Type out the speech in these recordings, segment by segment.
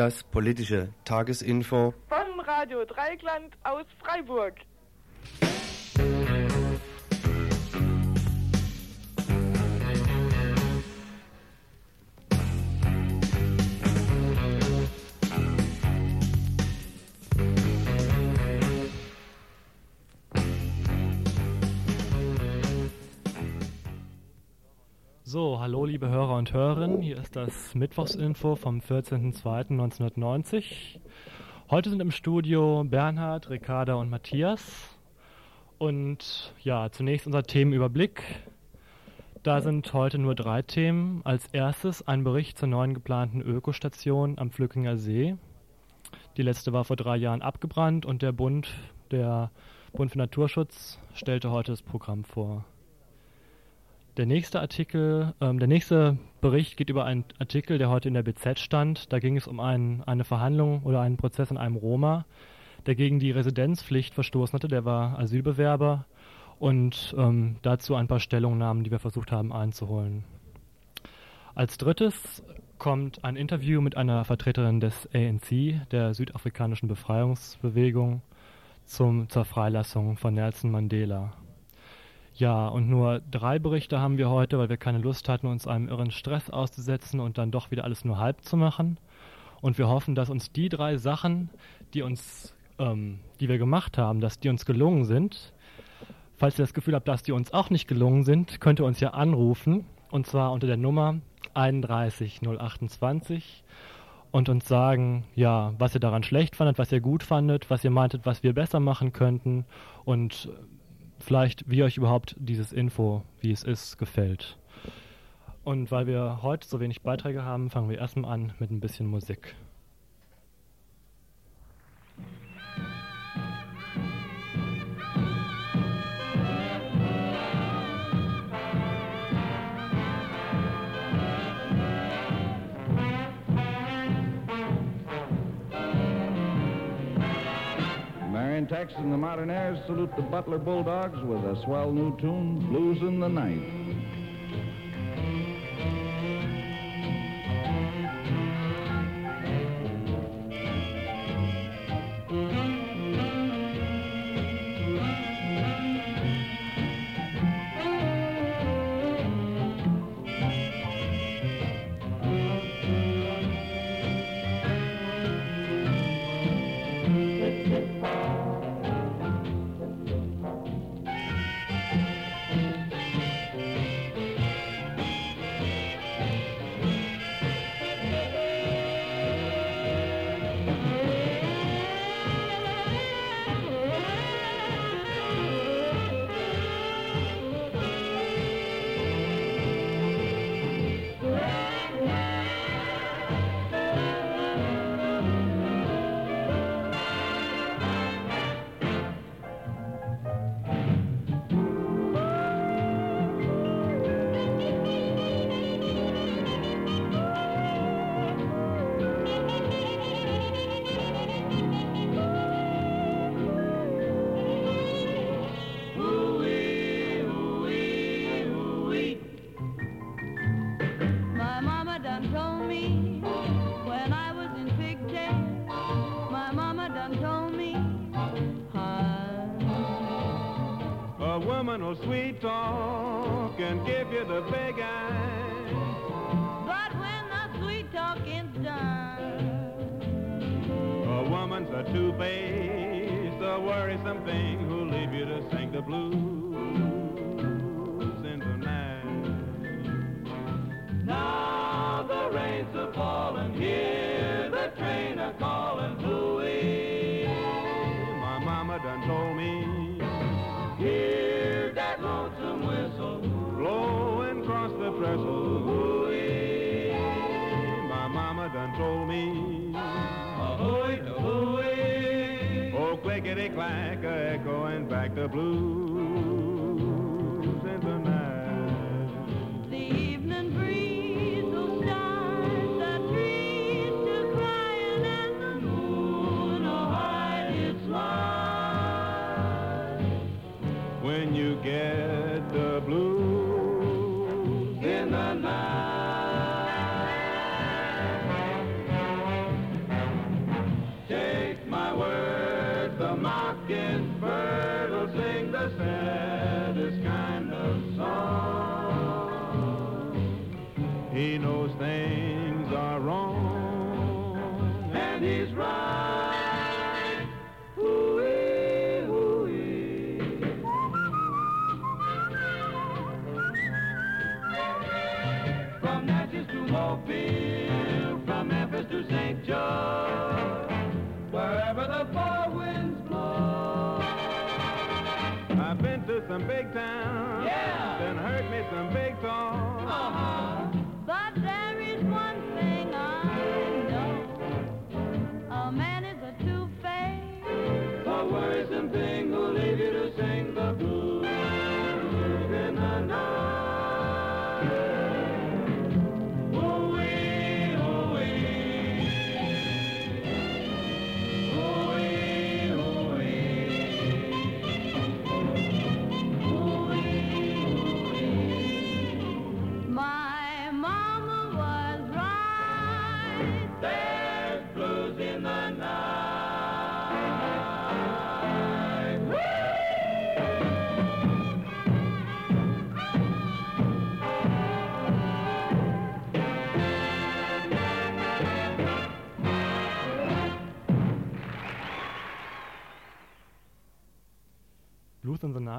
Das politische Tagesinfo von Radio Dreigland aus Freiburg. Hallo liebe Hörer und Hörerinnen, hier ist das Mittwochsinfo vom 14.02.1990. Heute sind im Studio Bernhard, Ricarda und Matthias. Und ja, zunächst unser Themenüberblick. Da sind heute nur drei Themen. Als erstes ein Bericht zur neuen geplanten Ökostation am Flückinger See. Die letzte war vor drei Jahren abgebrannt und der Bund, der Bund für Naturschutz, stellte heute das Programm vor. Der nächste Artikel, ähm, der nächste Bericht geht über einen Artikel, der heute in der BZ stand. Da ging es um ein, eine Verhandlung oder einen Prozess in einem Roma, der gegen die Residenzpflicht verstoßen hatte. Der war Asylbewerber und ähm, dazu ein paar Stellungnahmen, die wir versucht haben einzuholen. Als drittes kommt ein Interview mit einer Vertreterin des ANC, der südafrikanischen Befreiungsbewegung, zum, zur Freilassung von Nelson Mandela. Ja, und nur drei Berichte haben wir heute, weil wir keine Lust hatten, uns einem irren Stress auszusetzen und dann doch wieder alles nur halb zu machen. Und wir hoffen, dass uns die drei Sachen, die uns, ähm, die wir gemacht haben, dass die uns gelungen sind. Falls ihr das Gefühl habt, dass die uns auch nicht gelungen sind, könnt ihr uns ja anrufen. Und zwar unter der Nummer 31028 und uns sagen, ja, was ihr daran schlecht fandet, was ihr gut fandet, was ihr meintet, was wir besser machen könnten und vielleicht, wie euch überhaupt dieses Info, wie es ist, gefällt. Und weil wir heute so wenig Beiträge haben, fangen wir erstmal an mit ein bisschen Musik. Texas and the Modernaires salute the Butler Bulldogs with a swell new tune, Blues in the Night. Sweet talk and give you the big clack, echoing back the blues in the night.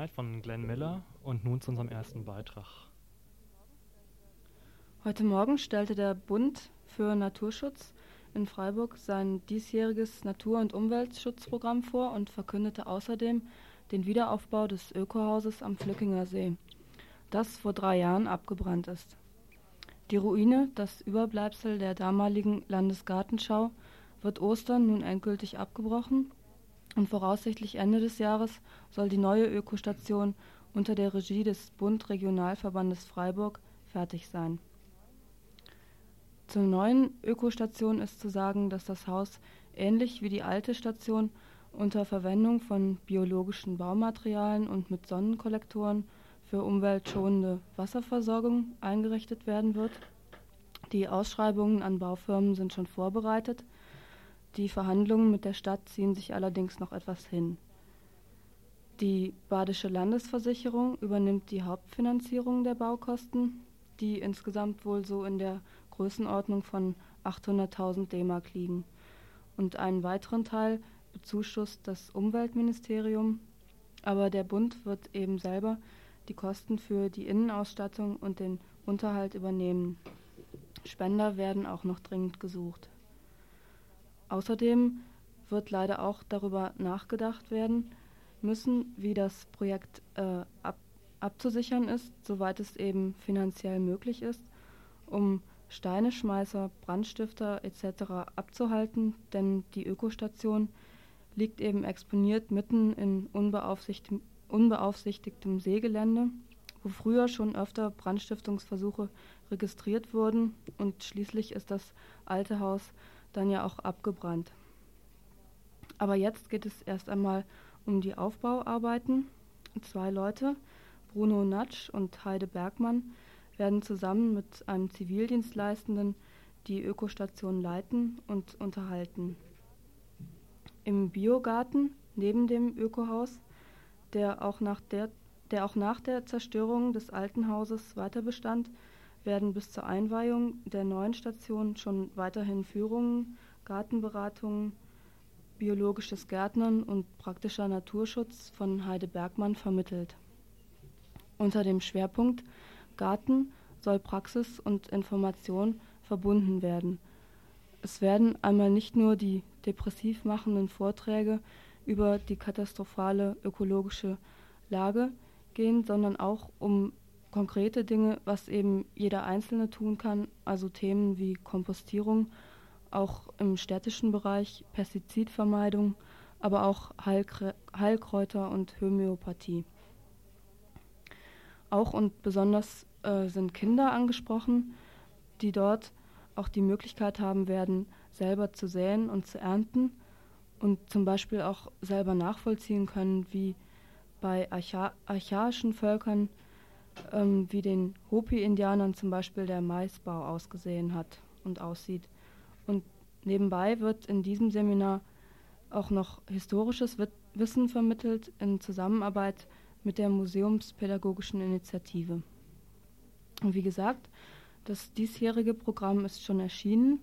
Night von Glenn Miller und nun zu unserem ersten Beitrag. Heute Morgen stellte der Bund für Naturschutz in Freiburg sein diesjähriges Natur- und Umweltschutzprogramm vor und verkündete außerdem den Wiederaufbau des Ökohauses am Flückinger See, das vor drei Jahren abgebrannt ist. Die Ruine, das Überbleibsel der damaligen Landesgartenschau, wird Ostern nun endgültig abgebrochen und voraussichtlich Ende des Jahres soll die neue Ökostation unter der Regie des Bund Regionalverbandes Freiburg fertig sein. Zur neuen Ökostation ist zu sagen, dass das Haus ähnlich wie die alte Station unter Verwendung von biologischen Baumaterialien und mit Sonnenkollektoren für umweltschonende Wasserversorgung eingerichtet werden wird. Die Ausschreibungen an Baufirmen sind schon vorbereitet. Die Verhandlungen mit der Stadt ziehen sich allerdings noch etwas hin. Die Badische Landesversicherung übernimmt die Hauptfinanzierung der Baukosten, die insgesamt wohl so in der Größenordnung von 800.000 D-Mark liegen. Und einen weiteren Teil bezuschusst das Umweltministerium, aber der Bund wird eben selber die Kosten für die Innenausstattung und den Unterhalt übernehmen. Spender werden auch noch dringend gesucht. Außerdem wird leider auch darüber nachgedacht werden müssen, wie das Projekt äh, ab, abzusichern ist, soweit es eben finanziell möglich ist, um Steineschmeißer, Brandstifter etc. abzuhalten, denn die Ökostation liegt eben exponiert mitten in unbeaufsichtigtem, unbeaufsichtigtem Seegelände, wo früher schon öfter Brandstiftungsversuche registriert wurden und schließlich ist das alte Haus dann ja auch abgebrannt. Aber jetzt geht es erst einmal um die Aufbauarbeiten. Zwei Leute, Bruno Natsch und Heide Bergmann, werden zusammen mit einem Zivildienstleistenden die Ökostation leiten und unterhalten. Im Biogarten neben dem Ökohaus, der auch nach der, der auch nach der Zerstörung des alten Hauses weiter bestand, werden bis zur Einweihung der neuen Station schon weiterhin Führungen, Gartenberatungen, biologisches Gärtnern und praktischer Naturschutz von Heide Bergmann vermittelt. Unter dem Schwerpunkt Garten soll Praxis und Information verbunden werden. Es werden einmal nicht nur die depressiv machenden Vorträge über die katastrophale ökologische Lage gehen, sondern auch um konkrete Dinge, was eben jeder Einzelne tun kann, also Themen wie Kompostierung, auch im städtischen Bereich Pestizidvermeidung, aber auch Heilkrä Heilkräuter und Homöopathie. Auch und besonders äh, sind Kinder angesprochen, die dort auch die Möglichkeit haben werden, selber zu säen und zu ernten und zum Beispiel auch selber nachvollziehen können, wie bei archa archaischen Völkern ähm, wie den Hopi-Indianern zum Beispiel der Maisbau ausgesehen hat und aussieht. Und nebenbei wird in diesem Seminar auch noch historisches Wissen vermittelt in Zusammenarbeit mit der Museumspädagogischen Initiative. Und wie gesagt, das diesjährige Programm ist schon erschienen.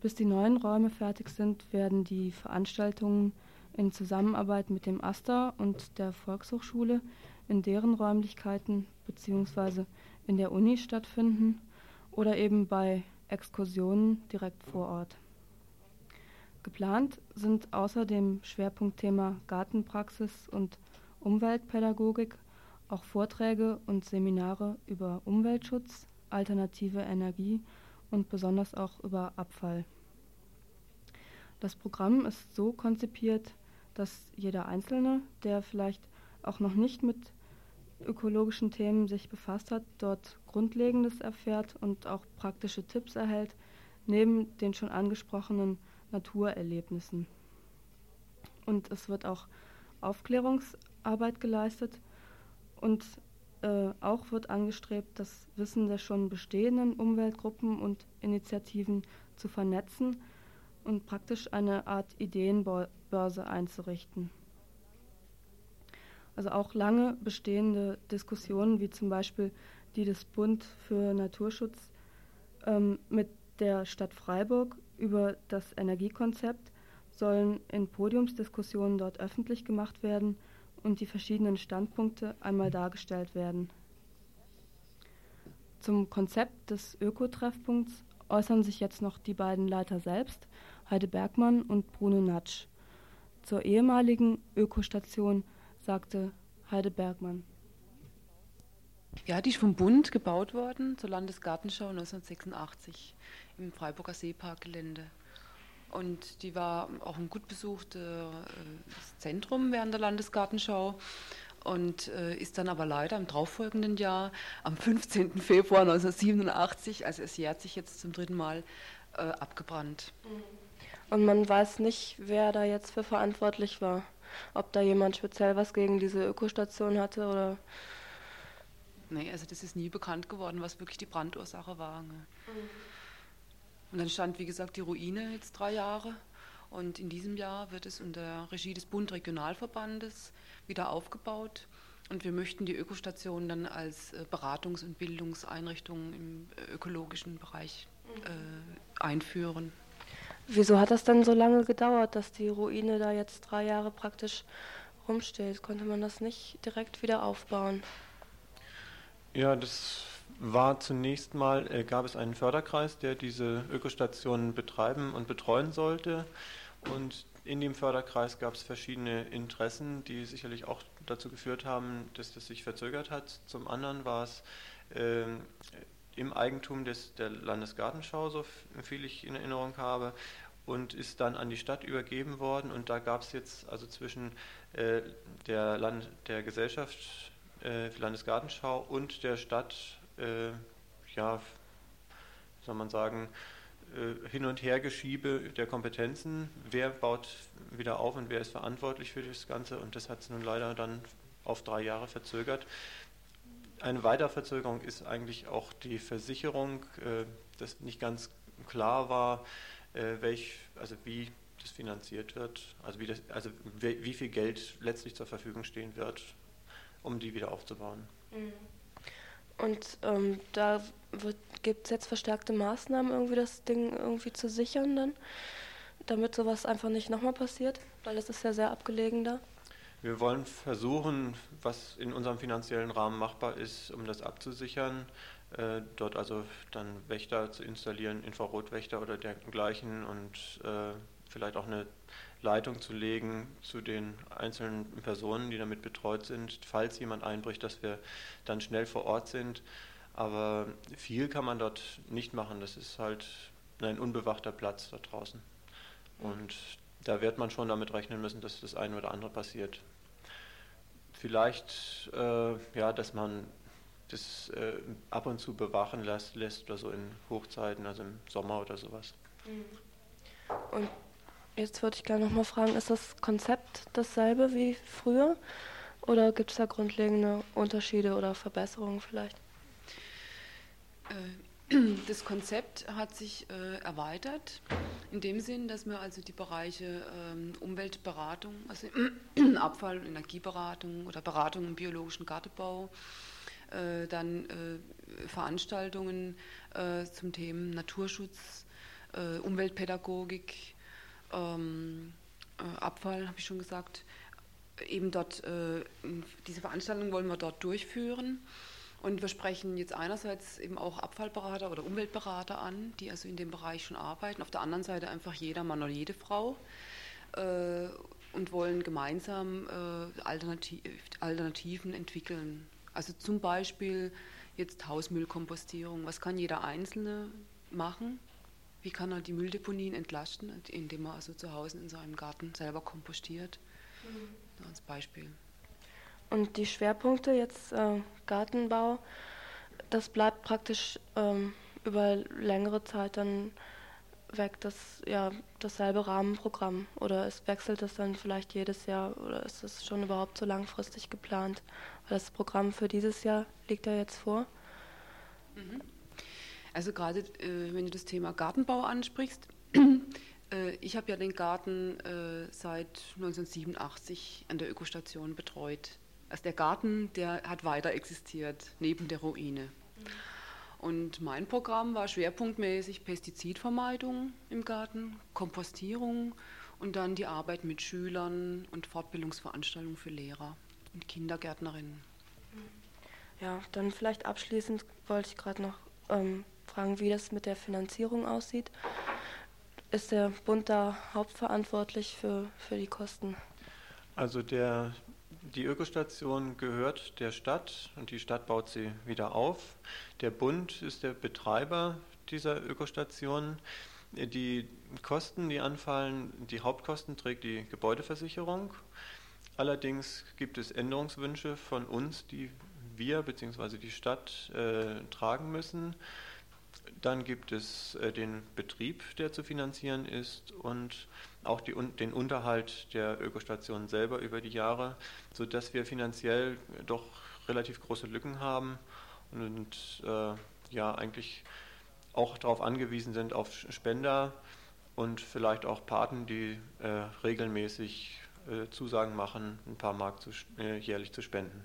Bis die neuen Räume fertig sind, werden die Veranstaltungen in Zusammenarbeit mit dem AStA und der Volkshochschule in deren Räumlichkeiten bzw. in der Uni stattfinden oder eben bei Exkursionen direkt vor Ort. Geplant sind außer dem Schwerpunktthema Gartenpraxis und Umweltpädagogik auch Vorträge und Seminare über Umweltschutz, alternative Energie und besonders auch über Abfall. Das Programm ist so konzipiert, dass jeder Einzelne, der vielleicht auch noch nicht mit ökologischen Themen sich befasst hat, dort Grundlegendes erfährt und auch praktische Tipps erhält, neben den schon angesprochenen Naturerlebnissen. Und es wird auch Aufklärungsarbeit geleistet und äh, auch wird angestrebt, das Wissen der schon bestehenden Umweltgruppen und Initiativen zu vernetzen und praktisch eine Art Ideenbörse einzurichten. Also auch lange bestehende Diskussionen, wie zum Beispiel die des Bund für Naturschutz ähm, mit der Stadt Freiburg über das Energiekonzept, sollen in Podiumsdiskussionen dort öffentlich gemacht werden und die verschiedenen Standpunkte einmal dargestellt werden. Zum Konzept des Ökotreffpunkts äußern sich jetzt noch die beiden Leiter selbst, Heide Bergmann und Bruno Natsch. Zur ehemaligen Ökostation sagte Heide Bergmann. Ja, die ist vom Bund gebaut worden zur Landesgartenschau 1986 im Freiburger Seeparkgelände. Und die war auch ein gut besuchtes Zentrum während der Landesgartenschau und äh, ist dann aber leider im darauffolgenden Jahr, am 15. Februar 1987, also es jährt sich jetzt zum dritten Mal, äh, abgebrannt. Und man weiß nicht, wer da jetzt für verantwortlich war. Ob da jemand speziell was gegen diese Ökostation hatte oder. Nee, also das ist nie bekannt geworden, was wirklich die Brandursache war. Ne? Mhm. Und dann stand, wie gesagt, die Ruine jetzt drei Jahre. Und in diesem Jahr wird es unter Regie des Bund Regionalverbandes wieder aufgebaut. Und wir möchten die Ökostation dann als äh, Beratungs- und Bildungseinrichtung im äh, ökologischen Bereich äh, einführen. Wieso hat das dann so lange gedauert, dass die Ruine da jetzt drei Jahre praktisch rumsteht? Konnte man das nicht direkt wieder aufbauen? Ja, das war zunächst mal, äh, gab es einen Förderkreis, der diese Ökostationen betreiben und betreuen sollte. Und in dem Förderkreis gab es verschiedene Interessen, die sicherlich auch dazu geführt haben, dass das sich verzögert hat. Zum anderen war es äh, im Eigentum des, der Landesgartenschau, so viel ich in Erinnerung habe, und ist dann an die Stadt übergeben worden. Und da gab es jetzt also zwischen äh, der, Land, der Gesellschaft äh, Landesgartenschau und der Stadt äh, ja, soll man sagen, äh, Hin- und Hergeschiebe der Kompetenzen. Wer baut wieder auf und wer ist verantwortlich für das Ganze? Und das hat es nun leider dann auf drei Jahre verzögert. Eine weitere Verzögerung ist eigentlich auch die Versicherung, äh, dass nicht ganz klar war, äh, welch, also wie das finanziert wird, also wie, das, also wie viel Geld letztlich zur Verfügung stehen wird, um die wieder aufzubauen. Mhm. Und ähm, da gibt es jetzt verstärkte Maßnahmen, irgendwie das Ding irgendwie zu sichern dann, damit sowas einfach nicht nochmal passiert, weil es ist ja sehr abgelegen da. Wir wollen versuchen, was in unserem finanziellen Rahmen machbar ist, um das abzusichern. Äh, dort also dann Wächter zu installieren, Infrarotwächter oder dergleichen und äh, vielleicht auch eine Leitung zu legen zu den einzelnen Personen, die damit betreut sind, falls jemand einbricht, dass wir dann schnell vor Ort sind. Aber viel kann man dort nicht machen. Das ist halt ein unbewachter Platz da draußen. Und da wird man schon damit rechnen müssen, dass das eine oder andere passiert. Vielleicht, äh, ja, dass man das äh, ab und zu bewachen lässt, lässt oder so in Hochzeiten, also im Sommer oder sowas. Und Jetzt würde ich gerne nochmal fragen, ist das Konzept dasselbe wie früher oder gibt es da grundlegende Unterschiede oder Verbesserungen vielleicht? Das Konzept hat sich äh, erweitert, in dem Sinn, dass wir also die Bereiche ähm, Umweltberatung, also Abfall- und Energieberatung oder Beratung im biologischen Gartenbau, äh, dann äh, Veranstaltungen äh, zum Thema Naturschutz, äh, Umweltpädagogik, ähm, äh, Abfall, habe ich schon gesagt, eben dort, diese Veranstaltung wollen wir dort durchführen. Und wir sprechen jetzt einerseits eben auch Abfallberater oder Umweltberater an, die also in dem Bereich schon arbeiten. Auf der anderen Seite einfach jeder Mann oder jede Frau äh, und wollen gemeinsam äh, Alternativ Alternativen entwickeln. Also zum Beispiel jetzt Hausmüllkompostierung. Was kann jeder Einzelne machen? Wie kann er die Mülldeponien entlasten, indem er also zu Hause in seinem Garten selber kompostiert? Mhm. Als Beispiel. Und die Schwerpunkte jetzt äh, Gartenbau, das bleibt praktisch ähm, über längere Zeit dann weg, das ja dasselbe Rahmenprogramm oder es wechselt es dann vielleicht jedes Jahr oder ist es schon überhaupt so langfristig geplant? Weil das Programm für dieses Jahr liegt ja jetzt vor. Mhm. Also gerade äh, wenn du das Thema Gartenbau ansprichst, äh, ich habe ja den Garten äh, seit 1987 an der Ökostation betreut. Also der Garten, der hat weiter existiert, neben der Ruine. Und mein Programm war schwerpunktmäßig Pestizidvermeidung im Garten, Kompostierung und dann die Arbeit mit Schülern und Fortbildungsveranstaltungen für Lehrer und Kindergärtnerinnen. Ja, dann vielleicht abschließend wollte ich gerade noch ähm, fragen, wie das mit der Finanzierung aussieht. Ist der Bund da hauptverantwortlich für, für die Kosten? Also der die Ökostation gehört der Stadt und die Stadt baut sie wieder auf. Der Bund ist der Betreiber dieser Ökostation. Die Kosten, die anfallen, die Hauptkosten trägt die Gebäudeversicherung. Allerdings gibt es Änderungswünsche von uns, die wir bzw. die Stadt äh, tragen müssen. Dann gibt es äh, den Betrieb, der zu finanzieren ist und auch die, den Unterhalt der Ökostation selber über die Jahre, sodass wir finanziell doch relativ große Lücken haben und äh, ja eigentlich auch darauf angewiesen sind auf Spender und vielleicht auch Paten, die äh, regelmäßig äh, Zusagen machen, ein paar Mark zu, äh, jährlich zu spenden.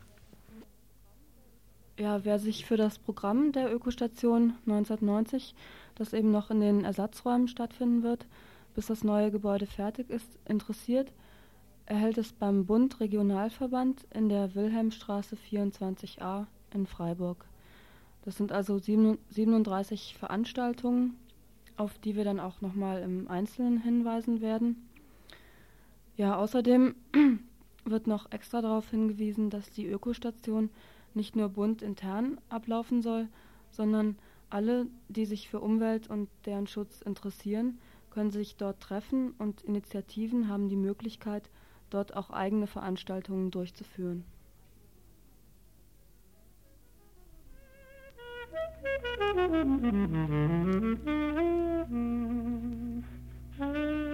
Ja, wer sich für das Programm der Ökostation 1990, das eben noch in den Ersatzräumen stattfinden wird, bis das neue Gebäude fertig ist, interessiert, erhält es beim Bund Regionalverband in der Wilhelmstraße 24a in Freiburg. Das sind also 37 Veranstaltungen, auf die wir dann auch nochmal im Einzelnen hinweisen werden. Ja, außerdem wird noch extra darauf hingewiesen, dass die Ökostation nicht nur bundintern ablaufen soll, sondern alle, die sich für Umwelt und deren Schutz interessieren, können sich dort treffen und Initiativen haben die Möglichkeit, dort auch eigene Veranstaltungen durchzuführen. Musik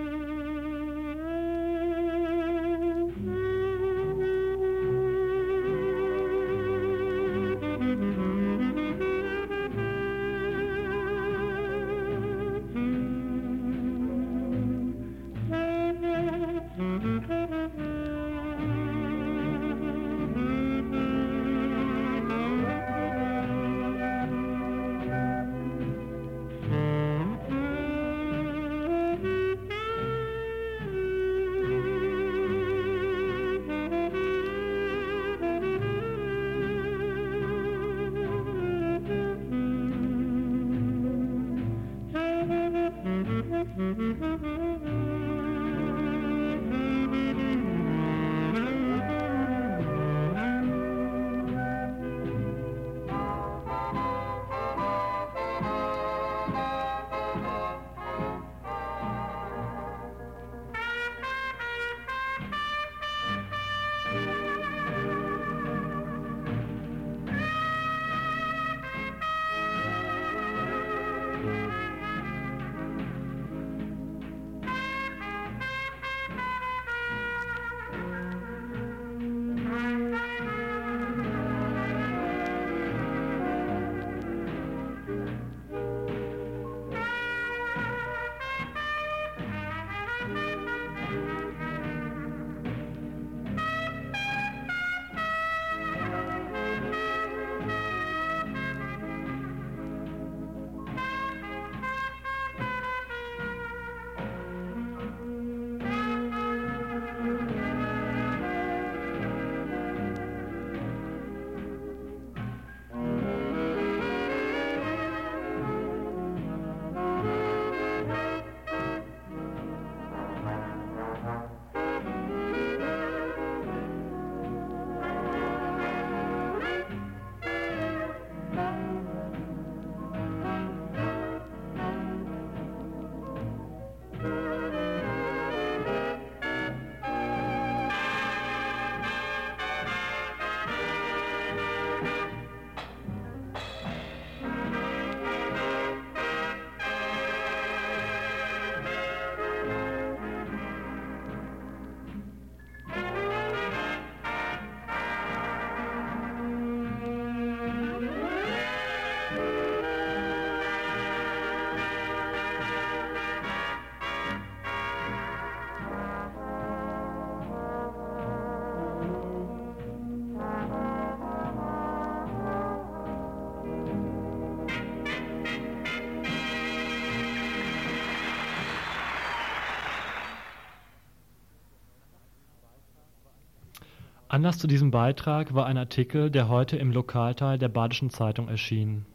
Anlass zu diesem Beitrag war ein Artikel, der heute im Lokalteil der Badischen Zeitung erschien.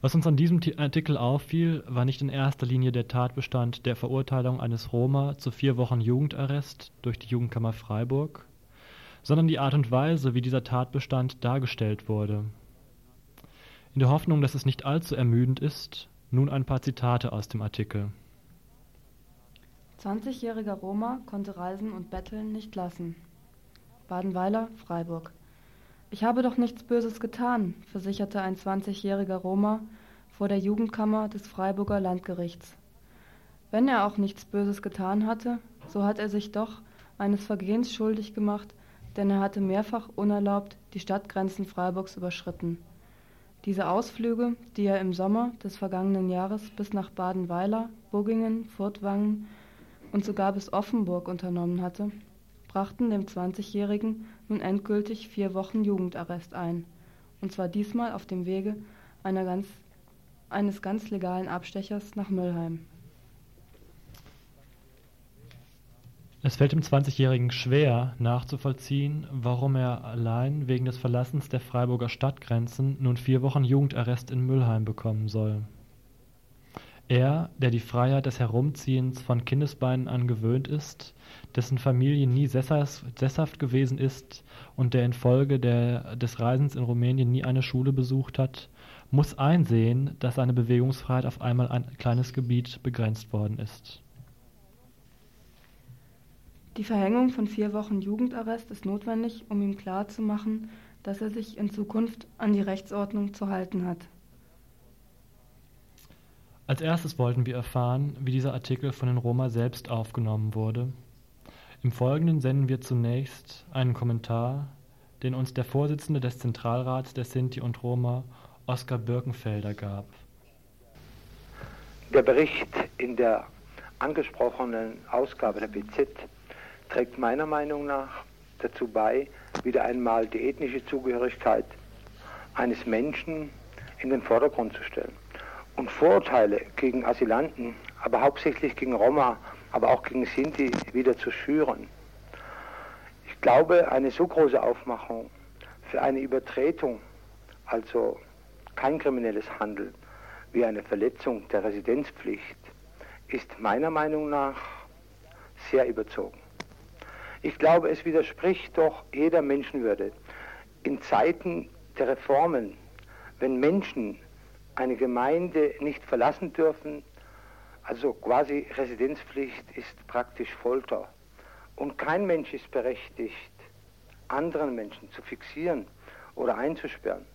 Was uns an diesem Artikel auffiel, war nicht in erster Linie der Tatbestand der Verurteilung eines Roma zu vier Wochen Jugendarrest durch die Jugendkammer Freiburg, sondern die Art und Weise, wie dieser Tatbestand dargestellt wurde. In der Hoffnung, dass es nicht allzu ermüdend ist, nun ein paar Zitate aus dem Artikel. 20-jähriger Roma konnte Reisen und Betteln nicht lassen. Badenweiler, Freiburg. Ich habe doch nichts Böses getan, versicherte ein 20-jähriger Roma vor der Jugendkammer des Freiburger Landgerichts. Wenn er auch nichts Böses getan hatte, so hat er sich doch eines Vergehens schuldig gemacht, denn er hatte mehrfach unerlaubt die Stadtgrenzen Freiburgs überschritten. Diese Ausflüge, die er im Sommer des vergangenen Jahres bis nach Badenweiler, Buggingen, Furtwangen und sogar bis Offenburg unternommen hatte, brachten dem 20-Jährigen nun endgültig vier Wochen Jugendarrest ein, und zwar diesmal auf dem Wege ganz, eines ganz legalen Abstechers nach Müllheim. Es fällt dem 20-Jährigen schwer, nachzuvollziehen, warum er allein wegen des Verlassens der Freiburger Stadtgrenzen nun vier Wochen Jugendarrest in Müllheim bekommen soll. Er, der die Freiheit des Herumziehens von Kindesbeinen an gewöhnt ist, dessen Familie nie sesshaft gewesen ist und der infolge der, des Reisens in Rumänien nie eine Schule besucht hat, muss einsehen, dass seine Bewegungsfreiheit auf einmal ein kleines Gebiet begrenzt worden ist. Die Verhängung von vier Wochen Jugendarrest ist notwendig, um ihm klarzumachen, dass er sich in Zukunft an die Rechtsordnung zu halten hat. Als erstes wollten wir erfahren, wie dieser Artikel von den Roma selbst aufgenommen wurde. Im Folgenden senden wir zunächst einen Kommentar, den uns der Vorsitzende des Zentralrats der Sinti und Roma, Oskar Birkenfelder, gab. Der Bericht in der angesprochenen Ausgabe der BZ trägt meiner Meinung nach dazu bei, wieder einmal die ethnische Zugehörigkeit eines Menschen in den Vordergrund zu stellen und Vorurteile gegen Asylanten, aber hauptsächlich gegen Roma, aber auch gegen Sinti wieder zu schüren. Ich glaube, eine so große Aufmachung für eine Übertretung, also kein kriminelles Handeln, wie eine Verletzung der Residenzpflicht, ist meiner Meinung nach sehr überzogen. Ich glaube, es widerspricht doch jeder Menschenwürde. In Zeiten der Reformen, wenn Menschen eine Gemeinde nicht verlassen dürfen. Also quasi Residenzpflicht ist praktisch Folter. Und kein Mensch ist berechtigt, anderen Menschen zu fixieren oder einzusperren,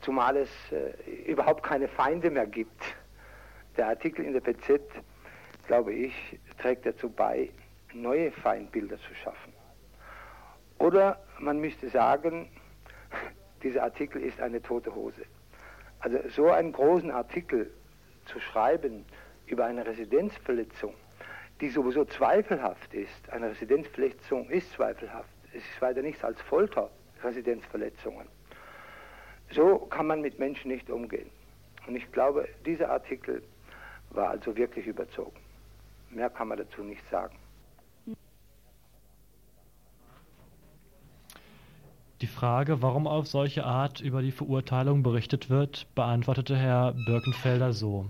zumal es äh, überhaupt keine Feinde mehr gibt. Der Artikel in der PZ, glaube ich, trägt dazu bei, neue Feindbilder zu schaffen. Oder man müsste sagen, dieser Artikel ist eine tote Hose. Also so einen großen Artikel zu schreiben über eine Residenzverletzung, die sowieso zweifelhaft ist, eine Residenzverletzung ist zweifelhaft, es ist weiter nichts als Folter, Residenzverletzungen. So kann man mit Menschen nicht umgehen. Und ich glaube, dieser Artikel war also wirklich überzogen. Mehr kann man dazu nicht sagen. Die Frage, warum auf solche Art über die Verurteilung berichtet wird, beantwortete Herr Birkenfelder so.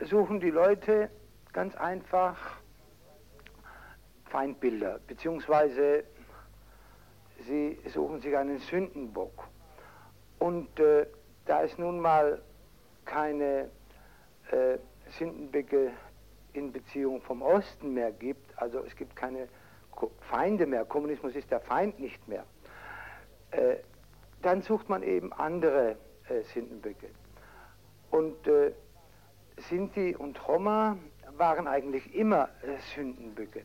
Suchen die Leute ganz einfach Feindbilder, beziehungsweise sie suchen sich einen Sündenbock. Und äh, da es nun mal keine äh, Sündenböcke in Beziehung vom Osten mehr gibt, also es gibt keine Feinde mehr, Kommunismus ist der Feind nicht mehr, äh, dann sucht man eben andere äh, Sündenböcke. Und äh, Sinti und Roma waren eigentlich immer äh, Sündenböcke.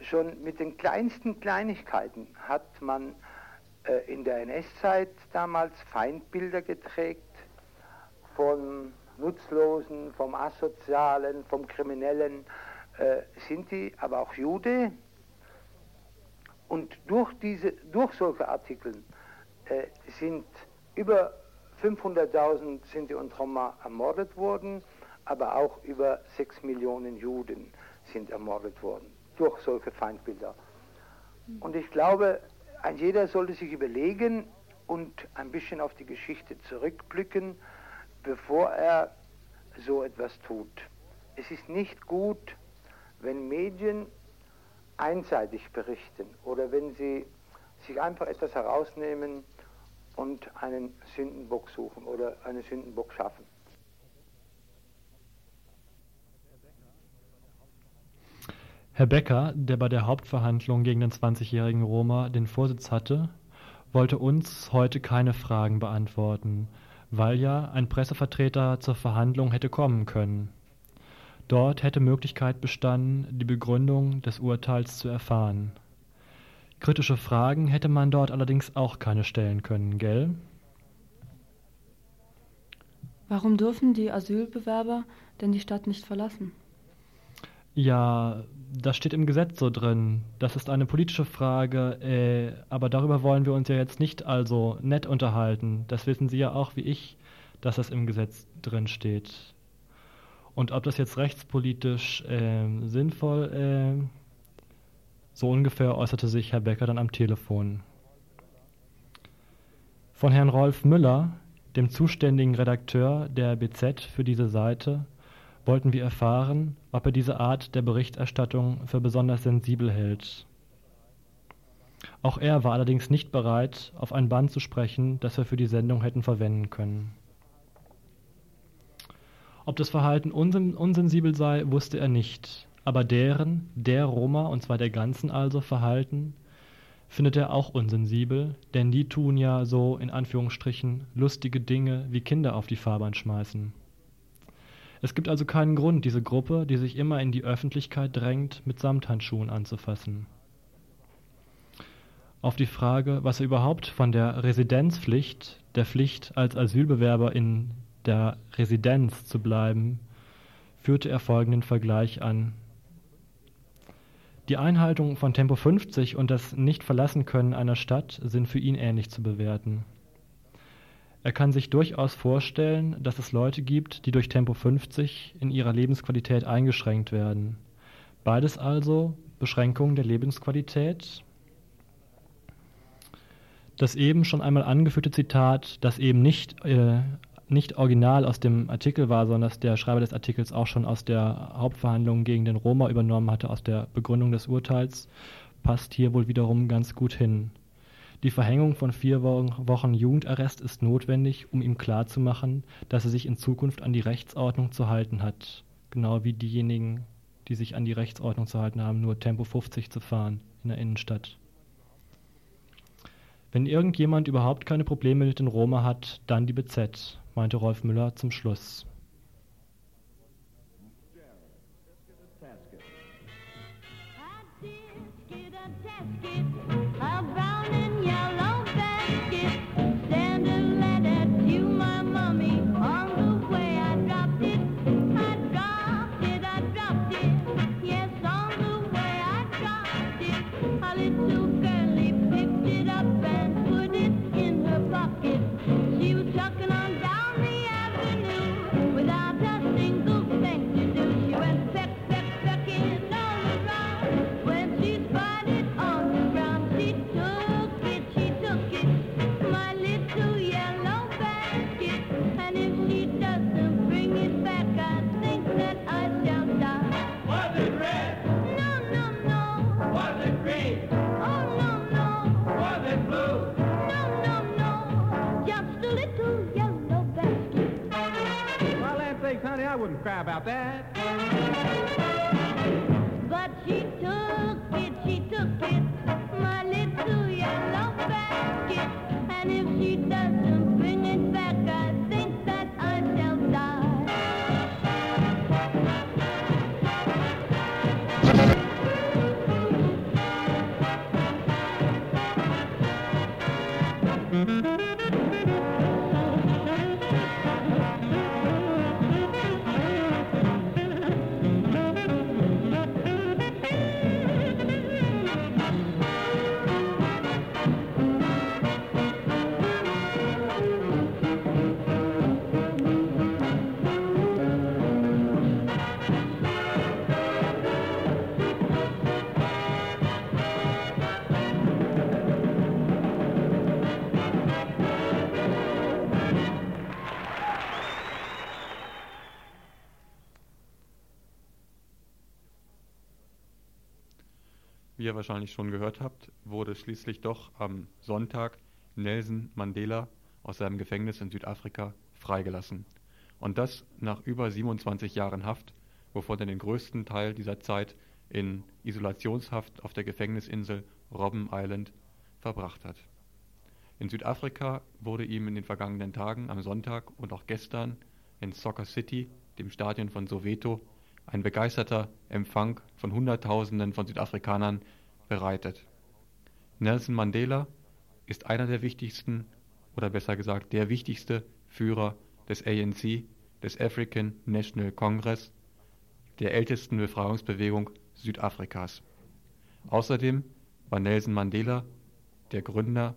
Schon mit den kleinsten Kleinigkeiten hat man äh, in der NS-Zeit damals Feindbilder geträgt von Nutzlosen, vom Asozialen, vom Kriminellen, äh, Sinti, aber auch Jude, und durch, diese, durch solche Artikel äh, sind über 500.000 Sinti und Roma ermordet worden, aber auch über 6 Millionen Juden sind ermordet worden. durch solche Feindbilder. Und ich glaube, ein jeder sollte sich überlegen und ein bisschen auf die Geschichte zurückblicken, bevor er so etwas tut. Es ist nicht gut, wenn Medien einseitig berichten oder wenn sie sich einfach etwas herausnehmen und einen Sündenbock suchen oder einen Sündenbock schaffen. Herr Becker, der bei der Hauptverhandlung gegen den 20-jährigen Roma den Vorsitz hatte, wollte uns heute keine Fragen beantworten, weil ja ein Pressevertreter zur Verhandlung hätte kommen können. Dort hätte Möglichkeit bestanden, die Begründung des Urteils zu erfahren. Kritische Fragen hätte man dort allerdings auch keine stellen können, gell? Warum dürfen die Asylbewerber denn die Stadt nicht verlassen? Ja, das steht im Gesetz so drin. Das ist eine politische Frage, äh, aber darüber wollen wir uns ja jetzt nicht also nett unterhalten. Das wissen Sie ja auch wie ich, dass das im Gesetz drin steht. Und ob das jetzt rechtspolitisch äh, sinnvoll, äh, so ungefähr äußerte sich Herr Becker dann am Telefon. Von Herrn Rolf Müller, dem zuständigen Redakteur der BZ für diese Seite, wollten wir erfahren, ob er diese Art der Berichterstattung für besonders sensibel hält. Auch er war allerdings nicht bereit, auf ein Band zu sprechen, das wir für die Sendung hätten verwenden können. Ob das Verhalten unsensibel sei, wusste er nicht, aber deren, der Roma, und zwar der ganzen also, Verhalten, findet er auch unsensibel, denn die tun ja so, in Anführungsstrichen, lustige Dinge wie Kinder auf die Fahrbahn schmeißen. Es gibt also keinen Grund, diese Gruppe, die sich immer in die Öffentlichkeit drängt, mit Samthandschuhen anzufassen. Auf die Frage, was er überhaupt von der Residenzpflicht, der Pflicht als Asylbewerber in der Residenz zu bleiben, führte er folgenden Vergleich an. Die Einhaltung von Tempo 50 und das Nicht-Verlassen-Können einer Stadt sind für ihn ähnlich zu bewerten. Er kann sich durchaus vorstellen, dass es Leute gibt, die durch Tempo 50 in ihrer Lebensqualität eingeschränkt werden. Beides also Beschränkung der Lebensqualität. Das eben schon einmal angeführte Zitat, das eben nicht, äh, nicht original aus dem Artikel war, sondern das der Schreiber des Artikels auch schon aus der Hauptverhandlung gegen den Roma übernommen hatte, aus der Begründung des Urteils, passt hier wohl wiederum ganz gut hin. Die Verhängung von vier Wochen Jugendarrest ist notwendig, um ihm klarzumachen, dass er sich in Zukunft an die Rechtsordnung zu halten hat. Genau wie diejenigen, die sich an die Rechtsordnung zu halten haben, nur Tempo 50 zu fahren in der Innenstadt. Wenn irgendjemand überhaupt keine Probleme mit den Roma hat, dann die BZ, meinte Rolf Müller zum Schluss. Cry about that. Wahrscheinlich schon gehört habt, wurde schließlich doch am Sonntag Nelson Mandela aus seinem Gefängnis in Südafrika freigelassen. Und das nach über 27 Jahren Haft, wovon er den größten Teil dieser Zeit in Isolationshaft auf der Gefängnisinsel Robben Island verbracht hat. In Südafrika wurde ihm in den vergangenen Tagen am Sonntag und auch gestern in Soccer City, dem Stadion von Soweto, ein begeisterter Empfang von Hunderttausenden von Südafrikanern bereitet. Nelson Mandela ist einer der wichtigsten, oder besser gesagt der wichtigste Führer des ANC, des African National Congress, der ältesten Befreiungsbewegung Südafrikas. Außerdem war Nelson Mandela der Gründer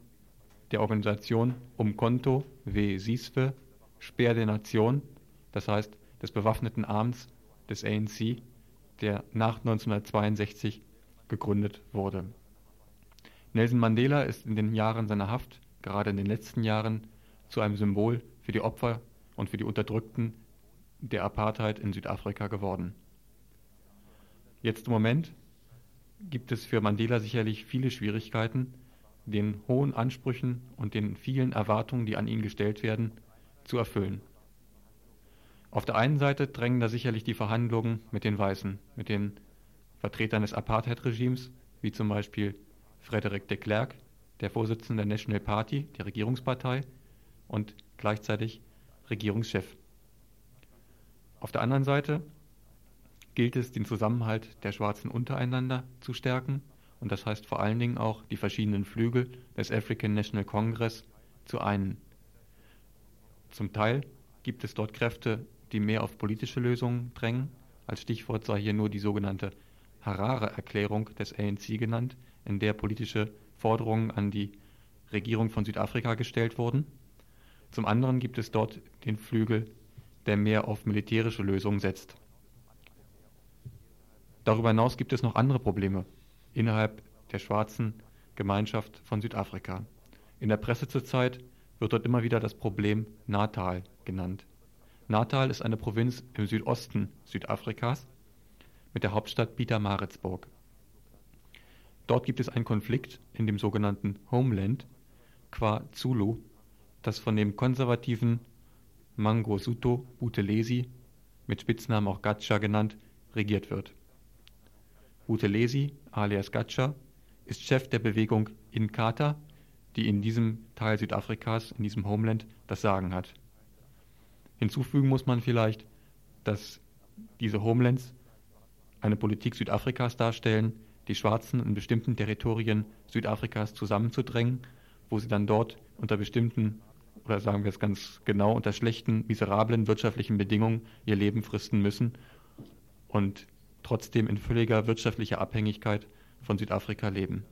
der Organisation Umkhonto we Sizwe, Speer der Nation, das heißt des bewaffneten Arms des ANC, der nach 1962 gegründet wurde. Nelson Mandela ist in den Jahren seiner Haft, gerade in den letzten Jahren, zu einem Symbol für die Opfer und für die Unterdrückten der Apartheid in Südafrika geworden. Jetzt im Moment gibt es für Mandela sicherlich viele Schwierigkeiten, den hohen Ansprüchen und den vielen Erwartungen, die an ihn gestellt werden, zu erfüllen. Auf der einen Seite drängen da sicherlich die Verhandlungen mit den Weißen, mit den Vertretern des Apartheid-Regimes, wie zum Beispiel Frederic de Klerk, der Vorsitzende der National Party, der Regierungspartei und gleichzeitig Regierungschef. Auf der anderen Seite gilt es, den Zusammenhalt der Schwarzen untereinander zu stärken und das heißt vor allen Dingen auch die verschiedenen Flügel des African National Congress zu einen. Zum Teil gibt es dort Kräfte, die mehr auf politische Lösungen drängen. Als Stichwort sei hier nur die sogenannte Harare-Erklärung des ANC genannt, in der politische Forderungen an die Regierung von Südafrika gestellt wurden. Zum anderen gibt es dort den Flügel, der mehr auf militärische Lösungen setzt. Darüber hinaus gibt es noch andere Probleme innerhalb der schwarzen Gemeinschaft von Südafrika. In der Presse zurzeit wird dort immer wieder das Problem Natal genannt. Natal ist eine Provinz im Südosten Südafrikas mit der Hauptstadt Pietermaritzburg. Dort gibt es einen Konflikt in dem sogenannten Homeland qua Zulu, das von dem konservativen Mangosuthu Buthelezi, mit Spitznamen auch Gatscha genannt, regiert wird. Buthelezi alias Gatscha ist Chef der Bewegung Inkatha, die in diesem Teil Südafrikas, in diesem Homeland, das Sagen hat. Hinzufügen muss man vielleicht, dass diese Homelands eine Politik Südafrikas darstellen, die Schwarzen in bestimmten Territorien Südafrikas zusammenzudrängen, wo sie dann dort unter bestimmten, oder sagen wir es ganz genau, unter schlechten, miserablen wirtschaftlichen Bedingungen ihr Leben fristen müssen und trotzdem in völliger wirtschaftlicher Abhängigkeit von Südafrika leben.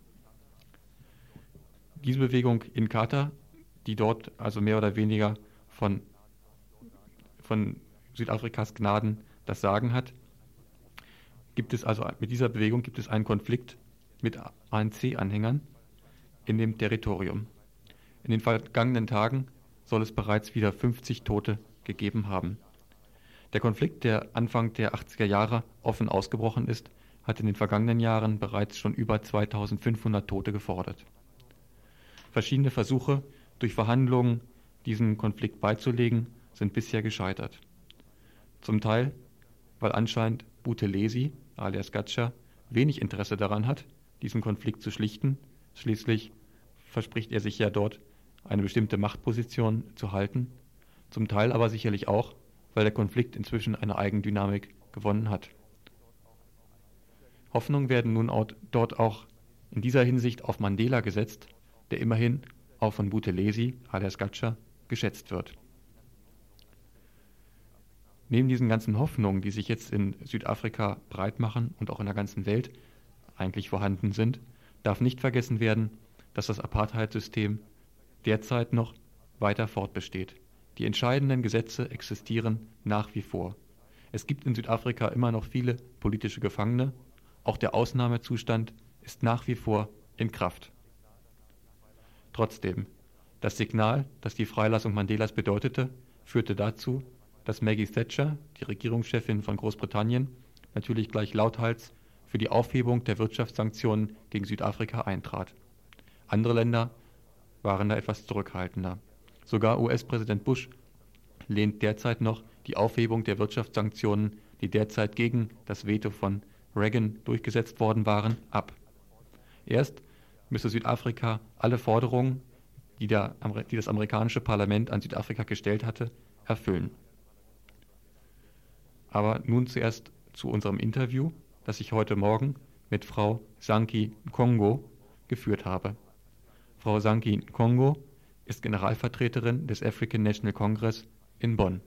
Diese Bewegung in Kata, die dort also mehr oder weniger von, von Südafrikas Gnaden das Sagen hat, gibt es also mit dieser Bewegung gibt es einen Konflikt mit ANC-Anhängern in dem Territorium. In den vergangenen Tagen soll es bereits wieder 50 Tote gegeben haben. Der Konflikt, der Anfang der 80er Jahre offen ausgebrochen ist, hat in den vergangenen Jahren bereits schon über 2500 Tote gefordert. Verschiedene Versuche, durch Verhandlungen diesen Konflikt beizulegen, sind bisher gescheitert. Zum Teil, weil anscheinend Buthelezi, alias Gatscha, wenig Interesse daran hat, diesen Konflikt zu schlichten. Schließlich verspricht er sich ja dort, eine bestimmte Machtposition zu halten. Zum Teil aber sicherlich auch, weil der Konflikt inzwischen eine Eigendynamik gewonnen hat. Hoffnungen werden nun dort auch in dieser Hinsicht auf Mandela gesetzt, der immerhin auch von Buthelezi, alias Gatscha, geschätzt wird. Neben diesen ganzen Hoffnungen, die sich jetzt in Südafrika breit machen und auch in der ganzen Welt eigentlich vorhanden sind, darf nicht vergessen werden, dass das Apartheid-System derzeit noch weiter fortbesteht. Die entscheidenden Gesetze existieren nach wie vor. Es gibt in Südafrika immer noch viele politische Gefangene. Auch der Ausnahmezustand ist nach wie vor in Kraft. Trotzdem, das Signal, das die Freilassung Mandelas bedeutete, führte dazu, dass Maggie Thatcher, die Regierungschefin von Großbritannien, natürlich gleich lauthals für die Aufhebung der Wirtschaftssanktionen gegen Südafrika eintrat. Andere Länder waren da etwas zurückhaltender. Sogar US-Präsident Bush lehnt derzeit noch die Aufhebung der Wirtschaftssanktionen, die derzeit gegen das Veto von Reagan durchgesetzt worden waren, ab. Erst müsse Südafrika alle Forderungen, die, der, die das amerikanische Parlament an Südafrika gestellt hatte, erfüllen. Aber nun zuerst zu unserem Interview, das ich heute Morgen mit Frau Sanki Kongo geführt habe. Frau Sanki Kongo ist Generalvertreterin des African National Congress in Bonn.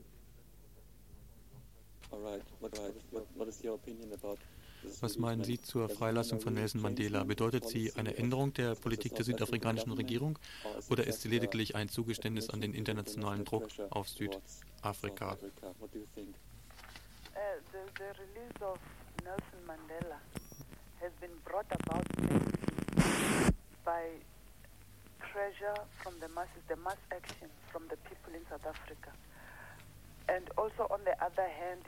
Was meinen Sie zur Freilassung von Nelson Mandela? Bedeutet sie eine Änderung der Politik der südafrikanischen Regierung oder ist sie lediglich ein Zugeständnis an den internationalen Druck auf Südafrika? Uh, the, the release of Nelson Mandela has been brought about by pressure from the masses, the mass action from the people in South Africa. And also on the other hand,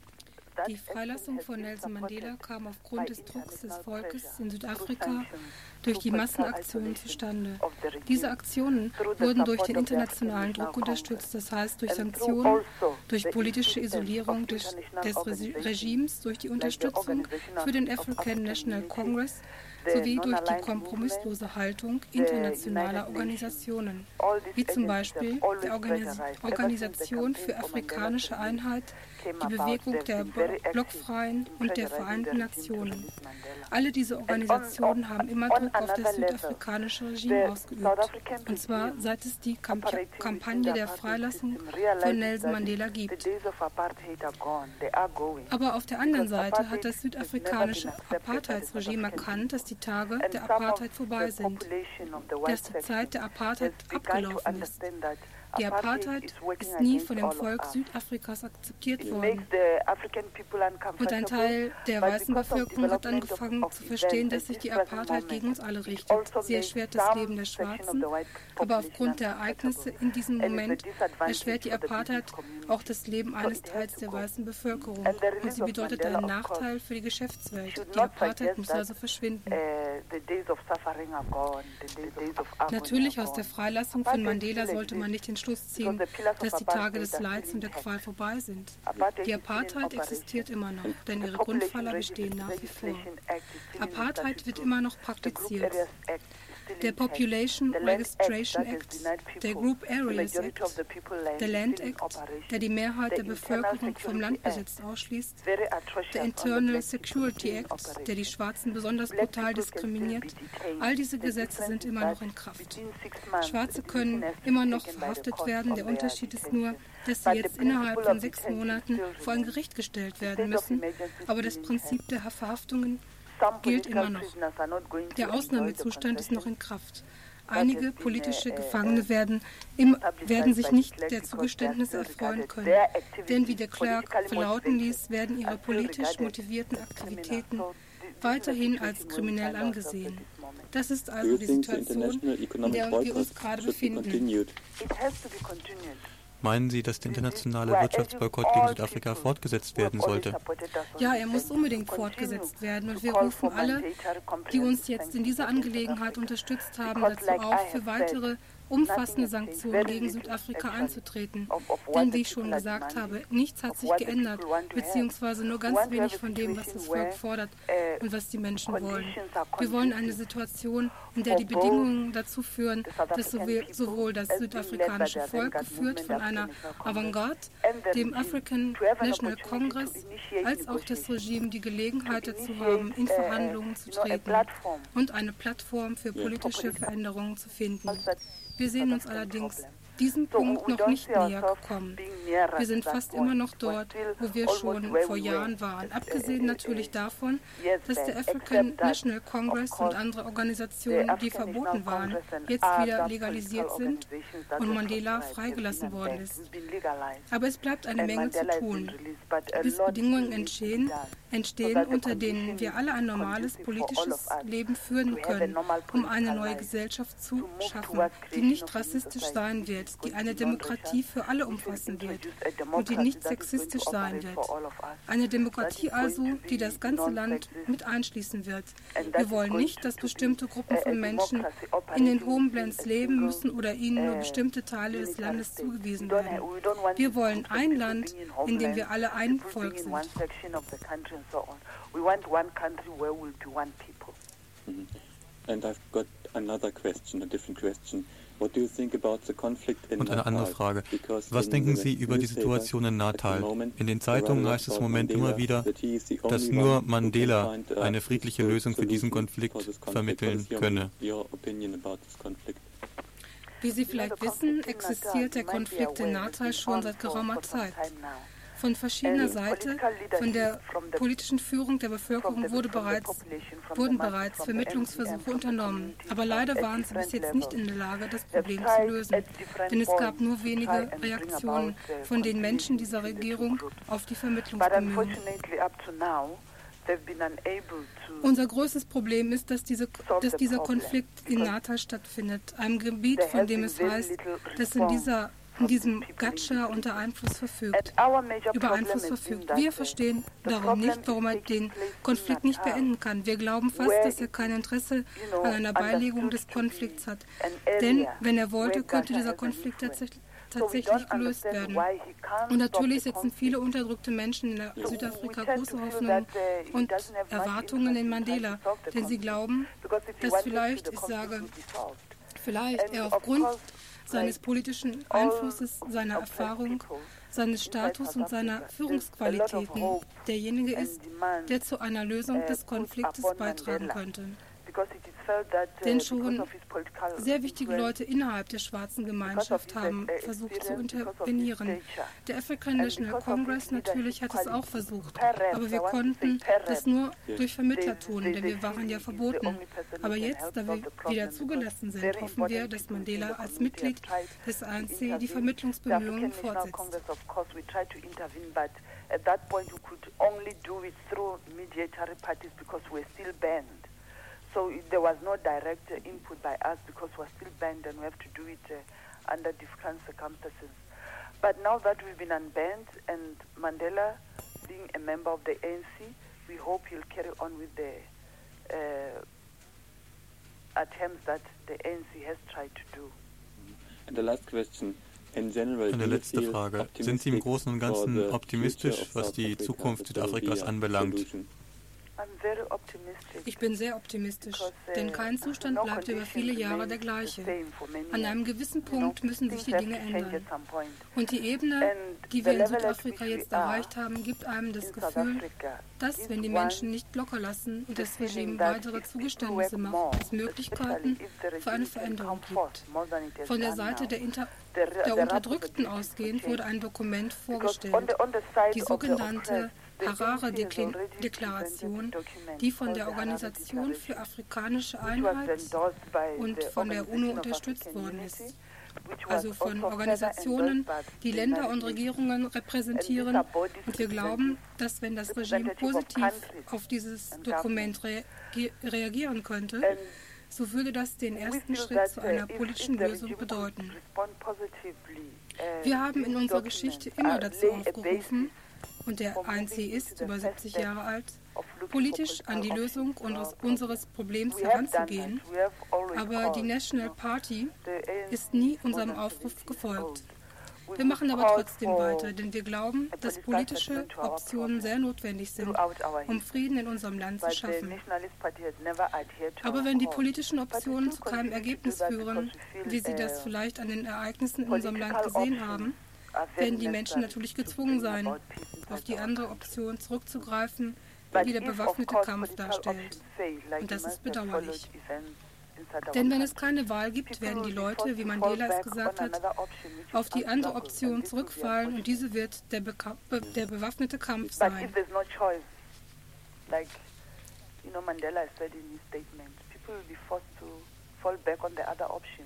Die Freilassung von Nelson Mandela kam aufgrund des Drucks des Volkes in Südafrika durch die Massenaktionen zustande. Diese Aktionen wurden durch den internationalen Druck unterstützt, das heißt durch Sanktionen, durch politische Isolierung des, des Regimes, durch die Unterstützung für den African National Congress sowie durch die kompromisslose Haltung internationaler Organisationen, wie zum Beispiel der Organis Organisation für afrikanische Einheit, die Bewegung der Blockfreien und der Vereinten Nationen. Alle diese Organisationen haben immer Druck auf das südafrikanische Regime ausgeübt, und zwar seit es die Kamp Kampagne der Freilassung von Nelson Mandela gibt. Aber auf der anderen Seite hat das südafrikanische Apartheidsregime erkannt, dass die Tage der Apartheid vorbei sind, dass die Zeit der Apartheid abgelaufen ist. Die Apartheid ist nie von dem Volk Südafrikas akzeptiert worden. Und ein Teil der weißen Bevölkerung hat angefangen zu verstehen, dass sich die Apartheid gegen uns alle richtet. Sie erschwert das Leben der Schwarzen, aber aufgrund der Ereignisse in diesem Moment erschwert die Apartheid auch das Leben eines Teils der weißen Bevölkerung. Und sie bedeutet einen Nachteil für die Geschäftswelt. Die Apartheid muss also verschwinden. Natürlich aus der Freilassung von Mandela sollte man nicht den Schluss ziehen, dass die Tage des Leids und der Qual vorbei sind. Die Apartheid existiert immer noch, denn ihre Grundpfeiler bestehen nach wie vor. Apartheid wird immer noch praktiziert der Population Registration Act, der Group Areas Act, der Land Act, der die Mehrheit der Bevölkerung vom Landbesitz ausschließt, der Internal Security Act, der die Schwarzen besonders brutal diskriminiert. All diese Gesetze sind immer noch in Kraft. Schwarze können immer noch verhaftet werden. Der Unterschied ist nur, dass sie jetzt innerhalb von sechs Monaten vor ein Gericht gestellt werden müssen. Aber das Prinzip der Verhaftungen gilt immer noch. Der Ausnahmezustand ist noch in Kraft. Einige politische Gefangene werden, im, werden sich nicht der Zugeständnisse erfreuen können. Denn wie der Clerk verlauten ließ, werden ihre politisch motivierten Aktivitäten weiterhin als kriminell angesehen. Das ist also die Situation, in der wir uns gerade befinden. Meinen Sie, dass der internationale Wirtschaftsboykott gegen Südafrika fortgesetzt werden sollte? Ja, er muss unbedingt fortgesetzt werden. Und wir rufen alle, die uns jetzt in dieser Angelegenheit unterstützt haben, dazu auf, für weitere umfassende Sanktionen gegen Südafrika einzutreten. Denn wie ich schon gesagt habe, nichts hat sich geändert, beziehungsweise nur ganz wenig von dem, was das Volk fordert und was die Menschen wollen. Wir wollen eine Situation, in der die Bedingungen dazu führen, dass sowohl das südafrikanische Volk, geführt von einer Avantgarde, dem African National Congress, als auch das Regime die Gelegenheit dazu haben, in Verhandlungen zu treten und eine Plattform für politische Veränderungen zu finden. Wir sehen uns allerdings diesem Punkt noch nicht näher gekommen. Wir sind fast immer noch dort, wo wir schon vor Jahren waren. Abgesehen natürlich davon, dass der African National Congress und andere Organisationen, die verboten waren, jetzt wieder legalisiert sind und Mandela freigelassen worden ist. Aber es bleibt eine Menge zu tun. Bis Bedingungen entstehen, entstehen, unter denen wir alle ein normales politisches Leben führen können, um eine neue Gesellschaft zu schaffen, die nicht rassistisch sein wird, die eine Demokratie für alle umfassen wird und die nicht sexistisch sein wird. Eine Demokratie also, die das ganze Land mit einschließen wird. Wir wollen nicht, dass bestimmte Gruppen von Menschen in den Homelands leben müssen oder ihnen nur bestimmte Teile des Landes zugewiesen werden. Wir wollen ein Land, in dem wir alle ein Volk sind. And I've got another question, a different question. What do you think about the conflict in Und eine andere Frage. Was denken Sie über die Situation in Natal? In den Zeitungen heißt es im Moment immer wieder, dass nur Mandela eine friedliche Lösung für diesen Konflikt vermitteln könne. Wie Sie vielleicht wissen, existiert der Konflikt in Natal schon seit geraumer Zeit. Von verschiedener Seite, von der politischen Führung der Bevölkerung wurde bereits, wurden bereits Vermittlungsversuche unternommen. Aber leider waren sie bis jetzt nicht in der Lage, das Problem zu lösen. Denn es gab nur wenige Reaktionen von den Menschen dieser Regierung auf die Vermittlungsbemühungen. Unser größtes Problem ist, dass, diese, dass dieser Konflikt in Natal stattfindet, einem Gebiet, von dem es heißt, dass in dieser in diesem Gatscha unter Einfluss verfügt, über Einfluss verfügt. Wir verstehen darum nicht, warum er den Konflikt nicht beenden kann. Wir glauben fast, dass er kein Interesse an einer Beilegung des Konflikts hat. Denn wenn er wollte, könnte dieser Konflikt tatsächlich tatsächlich gelöst werden. Und natürlich setzen viele unterdrückte Menschen in Südafrika große Hoffnungen und Erwartungen in Mandela, denn sie glauben, dass vielleicht, ich sage, vielleicht er aufgrund seines politischen Einflusses, seiner Erfahrung, seines Status und seiner Führungsqualitäten. derjenige ist, der zu einer Lösung des Konfliktes beitragen könnte. Denn schon sehr wichtige Leute innerhalb der schwarzen Gemeinschaft haben versucht zu intervenieren. Der African National Congress natürlich hat es auch versucht, aber wir konnten das nur durch Vermittler tun, denn wir waren ja verboten. Aber jetzt, da wir wieder zugelassen sind, hoffen wir, dass Mandela als Mitglied des ANC die Vermittlungsbemühungen fortsetzt. At that point, we could only do it through mediatory parties because we're still banned. So there was no direct uh, input by us because we're still banned and we have to do it uh, under different circumstances. But now that we've been unbanned and Mandela being a member of the ANC, we hope he'll carry on with the uh, attempts that the ANC has tried to do. And the last question. Eine letzte Frage. Sind Sie im Großen und Ganzen optimistisch, was die Zukunft Südafrikas anbelangt? Ich bin sehr optimistisch, denn kein Zustand bleibt über viele Jahre der gleiche. An einem gewissen Punkt müssen sich die Dinge ändern. Und die Ebene, die wir in Südafrika jetzt erreicht haben, gibt einem das Gefühl, dass, wenn die Menschen nicht locker lassen und das Regime weitere Zugeständnisse macht, es Möglichkeiten für eine Veränderung gibt. Von der Seite der, Inter der Unterdrückten ausgehend wurde ein Dokument vorgestellt, die sogenannte Harare-Deklaration, die von der Organisation für afrikanische Einheit und von der UNO unterstützt worden ist. Also von Organisationen, die Länder und Regierungen repräsentieren. Und wir glauben, dass wenn das Regime positiv auf dieses Dokument reagieren könnte, so würde das den ersten Schritt zu einer politischen Lösung bedeuten. Wir haben in unserer Geschichte immer dazu aufgerufen, und der ANC ist über 70 Jahre alt, politisch an die Lösung unseres Problems heranzugehen, aber die National Party ist nie unserem Aufruf gefolgt. Wir machen aber trotzdem weiter, denn wir glauben, dass politische Optionen sehr notwendig sind, um Frieden in unserem Land zu schaffen. Aber wenn die politischen Optionen zu keinem Ergebnis führen, wie Sie das vielleicht an den Ereignissen in unserem Land gesehen haben, werden die Menschen natürlich gezwungen sein, auf die andere Option zurückzugreifen, die der bewaffnete Kampf darstellt. Und das ist bedauerlich. Denn wenn es keine Wahl gibt, werden die Leute, wie Mandela es gesagt hat, auf die andere Option zurückfallen und diese wird der, Beka der bewaffnete Kampf sein. you know, Mandela said in his statement, people will be forced to fall back on the other option,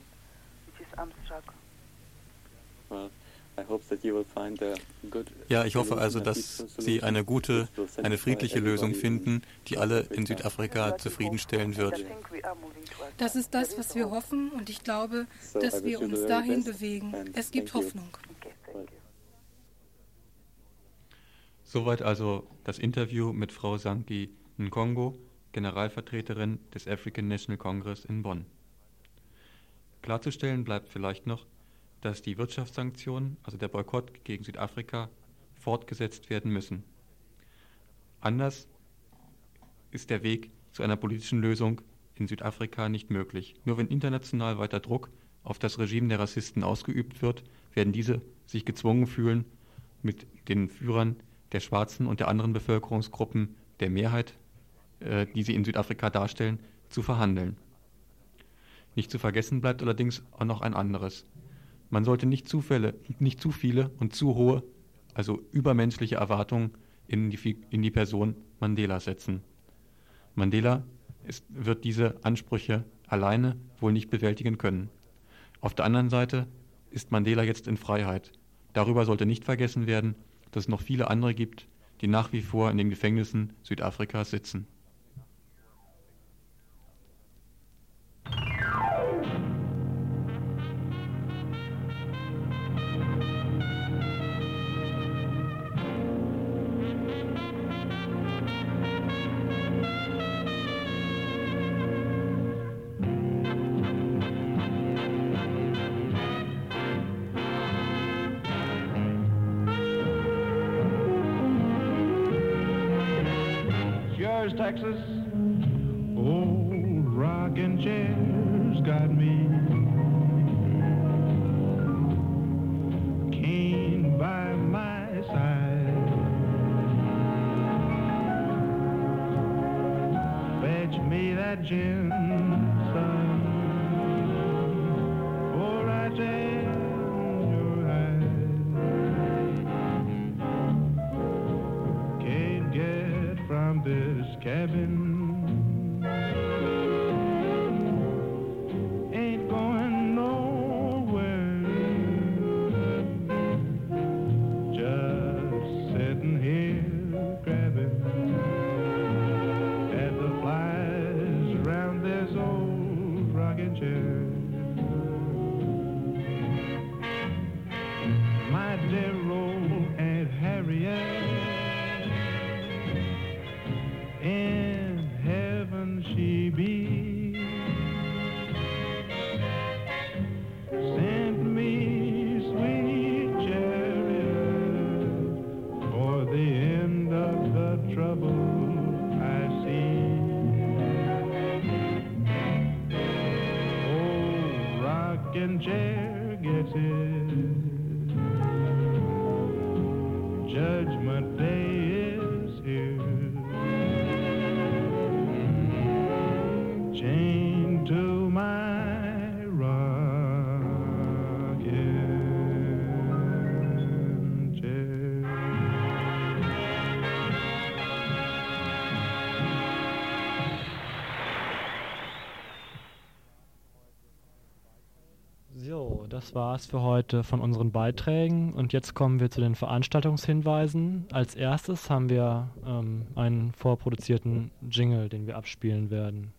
which is armed struggle. Ja, ich hoffe also, dass Sie eine gute, eine friedliche Lösung finden, die alle in Südafrika zufriedenstellen wird. Das ist das, was wir hoffen und ich glaube, dass wir uns dahin bewegen. Es gibt Hoffnung. Soweit also das Interview mit Frau Sanki Nkongo, Generalvertreterin des African National Congress in Bonn. Klarzustellen bleibt vielleicht noch, dass die Wirtschaftssanktionen, also der Boykott gegen Südafrika, fortgesetzt werden müssen. Anders ist der Weg zu einer politischen Lösung in Südafrika nicht möglich. Nur wenn international weiter Druck auf das Regime der Rassisten ausgeübt wird, werden diese sich gezwungen fühlen, mit den Führern der schwarzen und der anderen Bevölkerungsgruppen der Mehrheit, äh, die sie in Südafrika darstellen, zu verhandeln. Nicht zu vergessen bleibt allerdings auch noch ein anderes. Man sollte nicht, Zufälle, nicht zu viele und zu hohe, also übermenschliche Erwartungen in die, in die Person Mandela setzen. Mandela ist, wird diese Ansprüche alleine wohl nicht bewältigen können. Auf der anderen Seite ist Mandela jetzt in Freiheit. Darüber sollte nicht vergessen werden, dass es noch viele andere gibt, die nach wie vor in den Gefängnissen Südafrikas sitzen. Texas. Cabin. So, das war's für heute von unseren Beiträgen und jetzt kommen wir zu den Veranstaltungshinweisen. Als erstes haben wir ähm, einen vorproduzierten Jingle, den wir abspielen werden.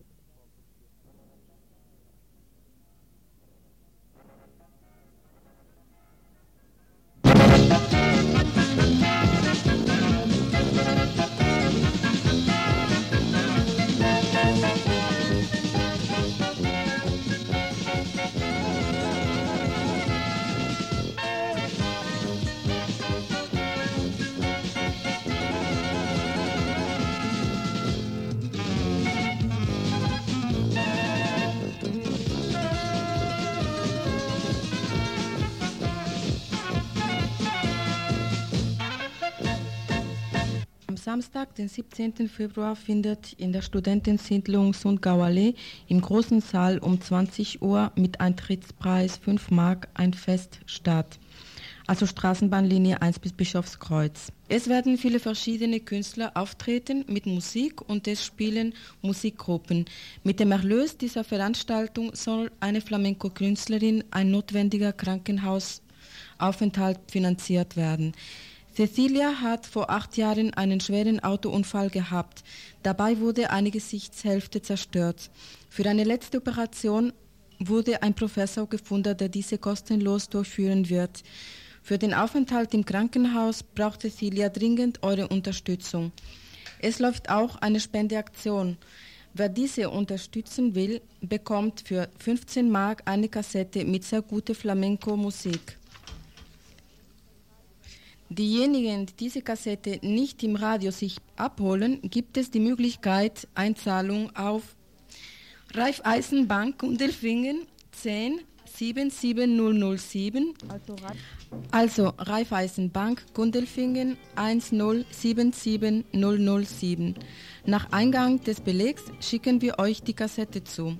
Den 17. Februar, findet in der Studentensiedlung Sundgauallee im großen Saal um 20 Uhr mit Eintrittspreis 5 Mark ein Fest statt. Also Straßenbahnlinie 1 bis Bischofskreuz. Es werden viele verschiedene Künstler auftreten mit Musik und es spielen Musikgruppen. Mit dem Erlös dieser Veranstaltung soll eine Flamenco-Künstlerin ein notwendiger Krankenhaus Aufenthalt finanziert werden. Cecilia hat vor acht Jahren einen schweren Autounfall gehabt. Dabei wurde eine Gesichtshälfte zerstört. Für eine letzte Operation wurde ein Professor gefunden, der diese kostenlos durchführen wird. Für den Aufenthalt im Krankenhaus braucht Cecilia dringend eure Unterstützung. Es läuft auch eine Spendeaktion. Wer diese unterstützen will, bekommt für 15 Mark eine Kassette mit sehr guter Flamenco-Musik. Diejenigen, die diese Kassette nicht im Radio sich abholen, gibt es die Möglichkeit, Einzahlung auf Raiffeisenbank Unterfingen 10 77007. Also Raiffeisenbank Gundelfingen 1077007. Nach Eingang des Belegs schicken wir euch die Kassette zu.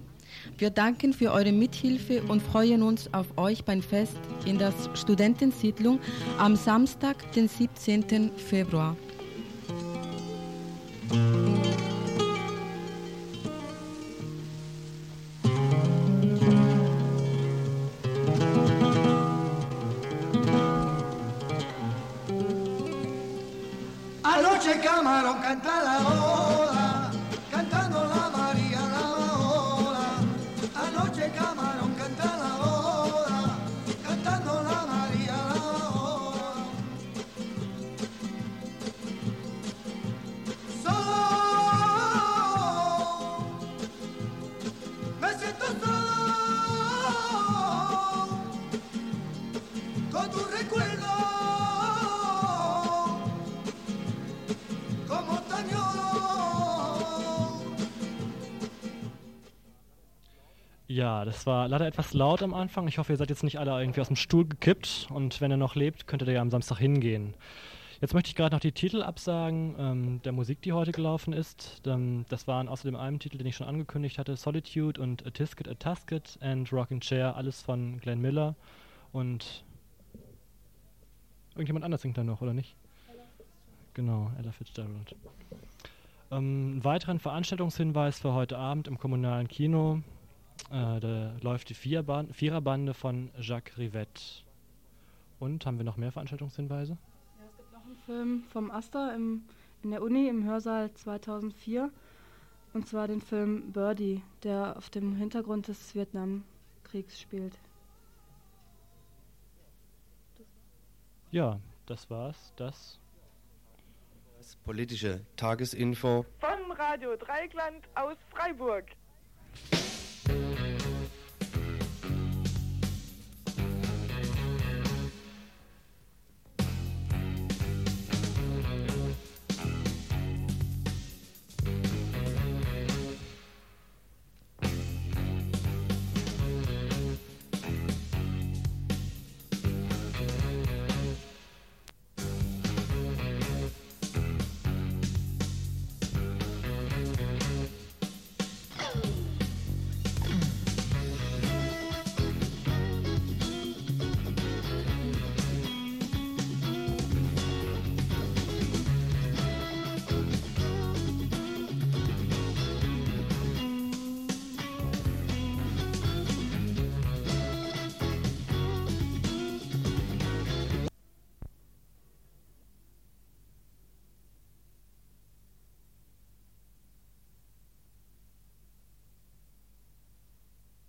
Wir danken für eure Mithilfe und freuen uns auf euch beim Fest in der Studentensiedlung am Samstag, den 17. Februar. Anoche Camarón canta la ola, Ja, das war leider etwas laut am Anfang. Ich hoffe, ihr seid jetzt nicht alle irgendwie aus dem Stuhl gekippt und wenn ihr noch lebt, könntet ihr ja am Samstag hingehen. Jetzt möchte ich gerade noch die Titel absagen ähm, der Musik, die heute gelaufen ist. Ähm, das waren außerdem einem Titel, den ich schon angekündigt hatte, Solitude und A Tisket, A Tusket and Rocking Chair, alles von Glenn Miller und irgendjemand anders singt da noch, oder nicht? Genau, Ella Fitzgerald. Ähm, einen weiteren Veranstaltungshinweis für heute Abend im kommunalen Kino. Äh, da läuft die Vierban Viererbande von Jacques Rivette. Und haben wir noch mehr Veranstaltungshinweise? Ja, es gibt noch einen Film vom Asta im, in der Uni im Hörsaal 2004. Und zwar den Film Birdie, der auf dem Hintergrund des Vietnamkriegs spielt. Ja, das war's. Das Das politische Tagesinfo. Von Radio Dreigland aus Freiburg.